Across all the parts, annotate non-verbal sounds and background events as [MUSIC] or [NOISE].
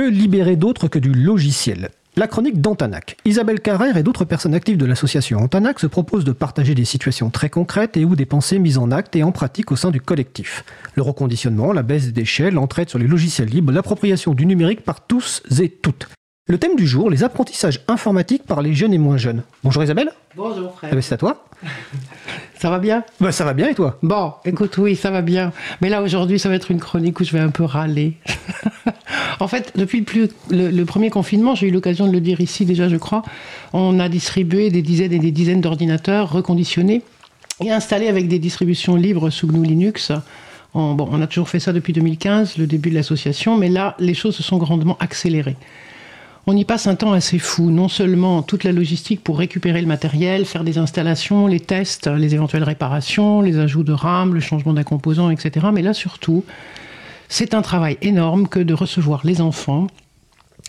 Que libérer d'autre que du logiciel la chronique d'Antanac. Isabelle Carrère et d'autres personnes actives de l'association Antanac se proposent de partager des situations très concrètes et ou des pensées mises en acte et en pratique au sein du collectif. Le reconditionnement, la baisse des déchets, l'entraide sur les logiciels libres, l'appropriation du numérique par tous et toutes. Le thème du jour, les apprentissages informatiques par les jeunes et moins jeunes. Bonjour Isabelle. Bonjour frère. Eh ben, c'est à toi. Ça va bien? Bah, Ça va bien et toi? Bon, écoute, oui, ça va bien. Mais là, aujourd'hui, ça va être une chronique où je vais un peu râler. [LAUGHS] en fait, depuis le, premier confinement, j'ai eu l'occasion de le dire ici déjà, je crois, on a distribué des dizaines et des dizaines d'ordinateurs reconditionnés et installés avec des distributions libres sous GNU Linux. On, bon, on a toujours fait ça depuis 2015, le début de l'association, mais là, les choses se sont grandement accélérées on y passe un temps assez fou. Non seulement toute la logistique pour récupérer le matériel, faire des installations, les tests, les éventuelles réparations, les ajouts de RAM, le changement d'un composant, etc. Mais là surtout, c'est un travail énorme que de recevoir les enfants,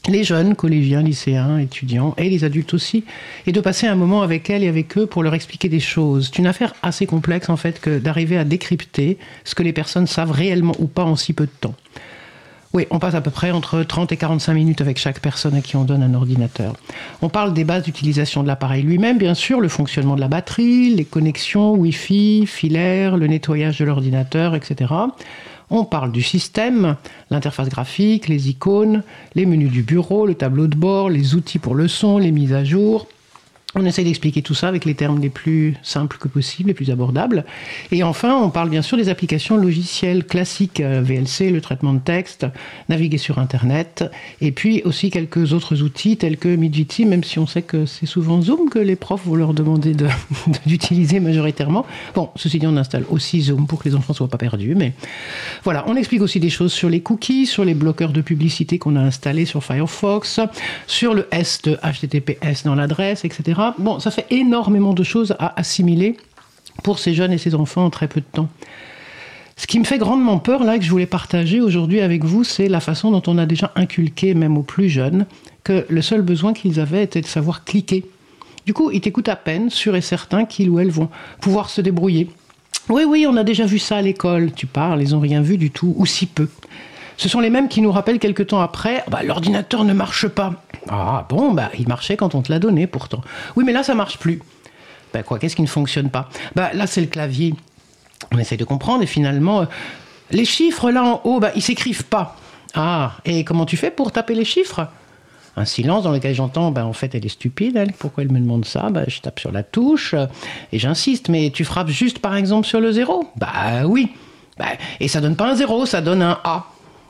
les jeunes, collégiens, lycéens, étudiants, et les adultes aussi, et de passer un moment avec elles et avec eux pour leur expliquer des choses. C'est une affaire assez complexe en fait que d'arriver à décrypter ce que les personnes savent réellement ou pas en si peu de temps. Oui, on passe à peu près entre 30 et 45 minutes avec chaque personne à qui on donne un ordinateur. On parle des bases d'utilisation de l'appareil lui-même, bien sûr, le fonctionnement de la batterie, les connexions Wi-Fi, filaires, le nettoyage de l'ordinateur, etc. On parle du système, l'interface graphique, les icônes, les menus du bureau, le tableau de bord, les outils pour le son, les mises à jour, on essaie d'expliquer tout ça avec les termes les plus simples que possible, les plus abordables. Et enfin, on parle bien sûr des applications logicielles classiques, euh, VLC, le traitement de texte, naviguer sur Internet, et puis aussi quelques autres outils tels que Midjiti, même si on sait que c'est souvent Zoom que les profs vont leur demander [LAUGHS] d'utiliser majoritairement. Bon, ceci dit, on installe aussi Zoom pour que les enfants ne soient pas perdus. Mais voilà, on explique aussi des choses sur les cookies, sur les bloqueurs de publicité qu'on a installés sur Firefox, sur le S de HTTPS dans l'adresse, etc. Bon, ça fait énormément de choses à assimiler pour ces jeunes et ces enfants en très peu de temps. Ce qui me fait grandement peur, là, que je voulais partager aujourd'hui avec vous, c'est la façon dont on a déjà inculqué, même aux plus jeunes, que le seul besoin qu'ils avaient était de savoir cliquer. Du coup, ils t'écoutent à peine, sûr et certain qu'ils ou elles vont pouvoir se débrouiller. Oui, oui, on a déjà vu ça à l'école, tu parles, ils n'ont rien vu du tout, ou si peu. Ce sont les mêmes qui nous rappellent quelque temps après, bah, l'ordinateur ne marche pas. Ah bon, bah, il marchait quand on te l'a donné pourtant. Oui, mais là, ça marche plus. Bah quoi, qu'est-ce qui ne fonctionne pas? Bah là, c'est le clavier. On essaye de comprendre et finalement, euh, les chiffres là en haut, bah, ils s'écrivent pas. Ah, et comment tu fais pour taper les chiffres? Un silence dans lequel j'entends, bah, en fait, elle est stupide, elle. Pourquoi elle me demande ça? Bah, Je tape sur la touche euh, et j'insiste. Mais tu frappes juste, par exemple, sur le zéro? Bah oui. Bah, et ça donne pas un zéro, ça donne un A.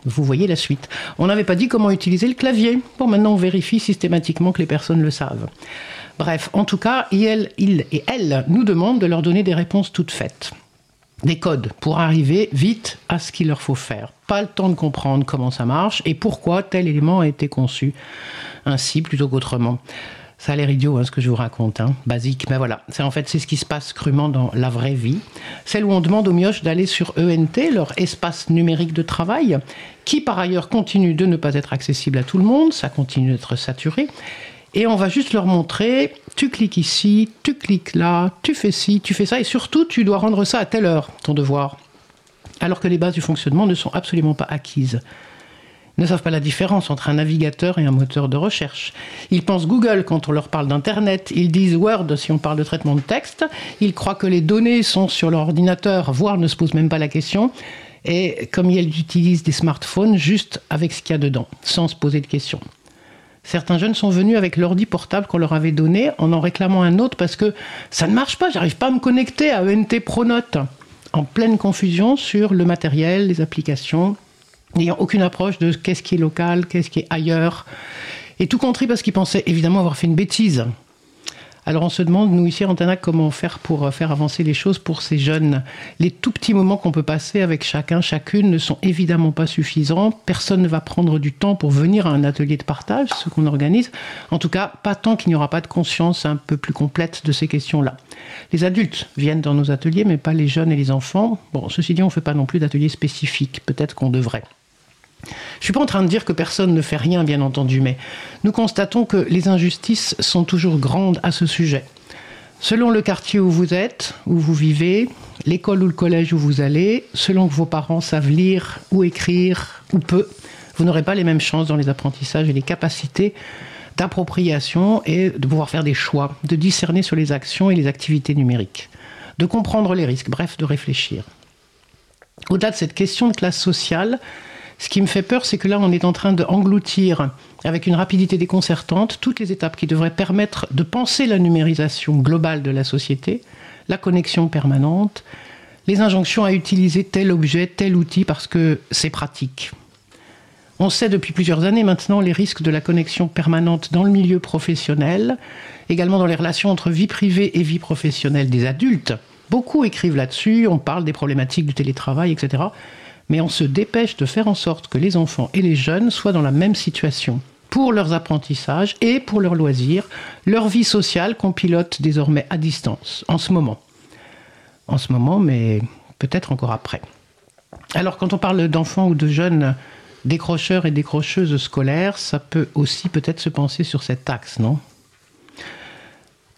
Vous voyez la suite. On n'avait pas dit comment utiliser le clavier. Bon, maintenant on vérifie systématiquement que les personnes le savent. Bref, en tout cas, il, et elle nous demandent de leur donner des réponses toutes faites. Des codes pour arriver vite à ce qu'il leur faut faire. Pas le temps de comprendre comment ça marche et pourquoi tel élément a été conçu ainsi plutôt qu'autrement. Ça a l'air idiot hein, ce que je vous raconte, hein. basique, mais voilà, c'est en fait c'est ce qui se passe crûment dans la vraie vie, celle où on demande aux mioches d'aller sur ENT, leur espace numérique de travail, qui par ailleurs continue de ne pas être accessible à tout le monde, ça continue d'être saturé, et on va juste leur montrer, tu cliques ici, tu cliques là, tu fais ci, tu fais ça, et surtout tu dois rendre ça à telle heure, ton devoir, alors que les bases du fonctionnement ne sont absolument pas acquises ne savent pas la différence entre un navigateur et un moteur de recherche. Ils pensent Google quand on leur parle d'Internet, ils disent Word si on parle de traitement de texte, ils croient que les données sont sur leur ordinateur, voire ne se posent même pas la question, et comme ils utilisent des smartphones juste avec ce qu'il y a dedans, sans se poser de questions. Certains jeunes sont venus avec l'ordi portable qu'on leur avait donné en en réclamant un autre parce que ça ne marche pas, j'arrive pas à me connecter à ENT Pronote. En pleine confusion sur le matériel, les applications, n'ayant aucune approche de qu'est-ce qui est local, qu'est-ce qui est ailleurs. Et tout compris parce qu'ils pensaient évidemment avoir fait une bêtise. Alors on se demande, nous ici à Antanac, comment faire pour euh, faire avancer les choses pour ces jeunes. Les tout petits moments qu'on peut passer avec chacun, chacune ne sont évidemment pas suffisants. Personne ne va prendre du temps pour venir à un atelier de partage, ce qu'on organise. En tout cas, pas tant qu'il n'y aura pas de conscience un peu plus complète de ces questions-là. Les adultes viennent dans nos ateliers, mais pas les jeunes et les enfants. Bon, ceci dit, on ne fait pas non plus d'ateliers spécifiques. Peut-être qu'on devrait. Je ne suis pas en train de dire que personne ne fait rien, bien entendu, mais nous constatons que les injustices sont toujours grandes à ce sujet. Selon le quartier où vous êtes, où vous vivez, l'école ou le collège où vous allez, selon que vos parents savent lire ou écrire ou peu, vous n'aurez pas les mêmes chances dans les apprentissages et les capacités d'appropriation et de pouvoir faire des choix, de discerner sur les actions et les activités numériques, de comprendre les risques, bref, de réfléchir. Au-delà de cette question de classe sociale, ce qui me fait peur, c'est que là, on est en train d'engloutir, avec une rapidité déconcertante, toutes les étapes qui devraient permettre de penser la numérisation globale de la société, la connexion permanente, les injonctions à utiliser tel objet, tel outil parce que c'est pratique. On sait depuis plusieurs années maintenant les risques de la connexion permanente dans le milieu professionnel, également dans les relations entre vie privée et vie professionnelle des adultes. Beaucoup écrivent là-dessus, on parle des problématiques du télétravail, etc mais on se dépêche de faire en sorte que les enfants et les jeunes soient dans la même situation pour leurs apprentissages et pour leurs loisirs, leur vie sociale qu'on pilote désormais à distance, en ce moment. En ce moment, mais peut-être encore après. Alors quand on parle d'enfants ou de jeunes décrocheurs et décrocheuses scolaires, ça peut aussi peut-être se penser sur cet axe, non?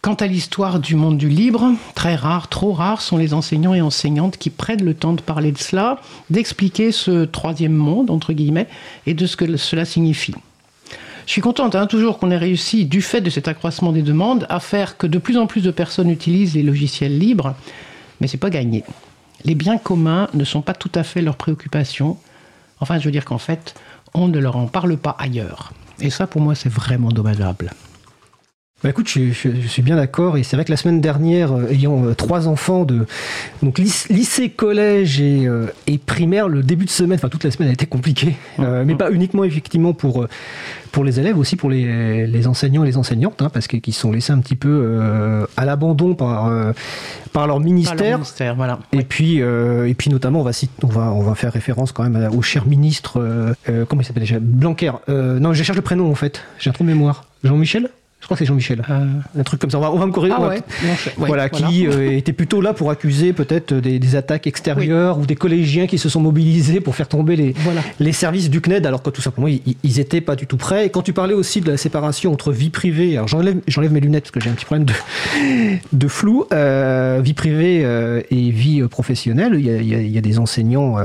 Quant à l'histoire du monde du libre, très rare, trop rares sont les enseignants et enseignantes qui prennent le temps de parler de cela, d'expliquer ce troisième monde, entre guillemets, et de ce que cela signifie. Je suis contente hein, toujours qu'on ait réussi, du fait de cet accroissement des demandes, à faire que de plus en plus de personnes utilisent les logiciels libres, mais c'est pas gagné. Les biens communs ne sont pas tout à fait leur préoccupation. Enfin, je veux dire qu'en fait, on ne leur en parle pas ailleurs. Et ça, pour moi, c'est vraiment dommageable. Bah écoute, je, suis bien d'accord. Et c'est vrai que la semaine dernière, euh, ayant euh, trois enfants de donc lycée, collège et, euh, et, primaire, le début de semaine, enfin toute la semaine a été compliquée, mais pas uniquement effectivement pour pour les élèves, aussi pour les, les enseignants et les enseignantes, hein, parce qu'ils sont laissés un petit peu à l'abandon par par leur ministère. voilà. Et puis et puis notamment, on va on va on va faire référence quand même au cher ministre, comment il s'appelle déjà, Blanquer. non, je cherche le prénom en fait. J'ai un trou de mémoire. Jean-Michel? Je crois que c'est Jean-Michel. Euh. Un truc comme ça. On va, on va me corriger. Ah voilà, qui euh, était plutôt là pour accuser peut-être des, attaques extérieures ou des collégiens qui se sont mobilisés pour faire tomber les, les services du CNED, alors que tout simplement ils, étaient pas du tout prêts. Et quand tu parlais aussi de la séparation entre vie privée, alors j'enlève, j'enlève mes lunettes parce que j'ai un petit problème de, [LAUGHS] de flou, euh, vie privée et vie professionnelle. Il y a, il y a des enseignants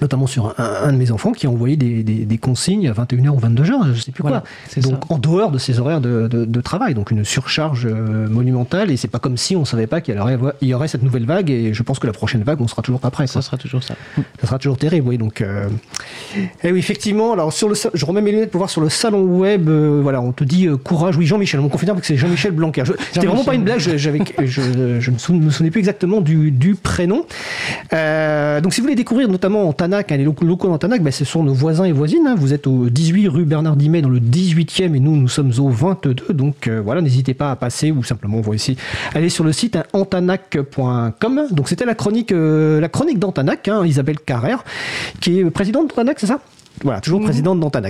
notamment sur un, de mes enfants qui a envoyé des, consignes à 21h ou 22h, je sais plus quoi. Donc en dehors de ses horaires de, travail, donc une surcharge euh, monumentale et c'est pas comme si on savait pas qu'il y, aurait cette nouvelle vague et je pense que la prochaine vague on sera toujours pas prêt. Ça sera toujours ça. Ça sera toujours terrible, oui. Donc, euh, et oui, effectivement. Alors sur le, je remets mes lunettes pour voir sur le salon web. Euh, voilà, on te dit courage. Oui, Jean-Michel. On confirme que c'est Jean-Michel Blanquer. C'était vraiment pas une blague. J'avais, je, je, me, souvenais, plus exactement du, du prénom. donc si vous voulez découvrir notamment en Tanac, hein, les locaux d'Antanac, ben, ce sont nos voisins et voisines. Hein. Vous êtes au 18 rue Bernard Dimet dans le 18e et nous, nous sommes au 22. Donc euh, voilà, n'hésitez pas à passer ou simplement vous ici aller sur le site hein, antanac.com. Donc c'était la chronique, euh, la chronique d'Antanac, Isabelle Carrère, qui est présidente d'Antanac, c'est ça? Voilà, toujours mmh. présidente d'Antanac.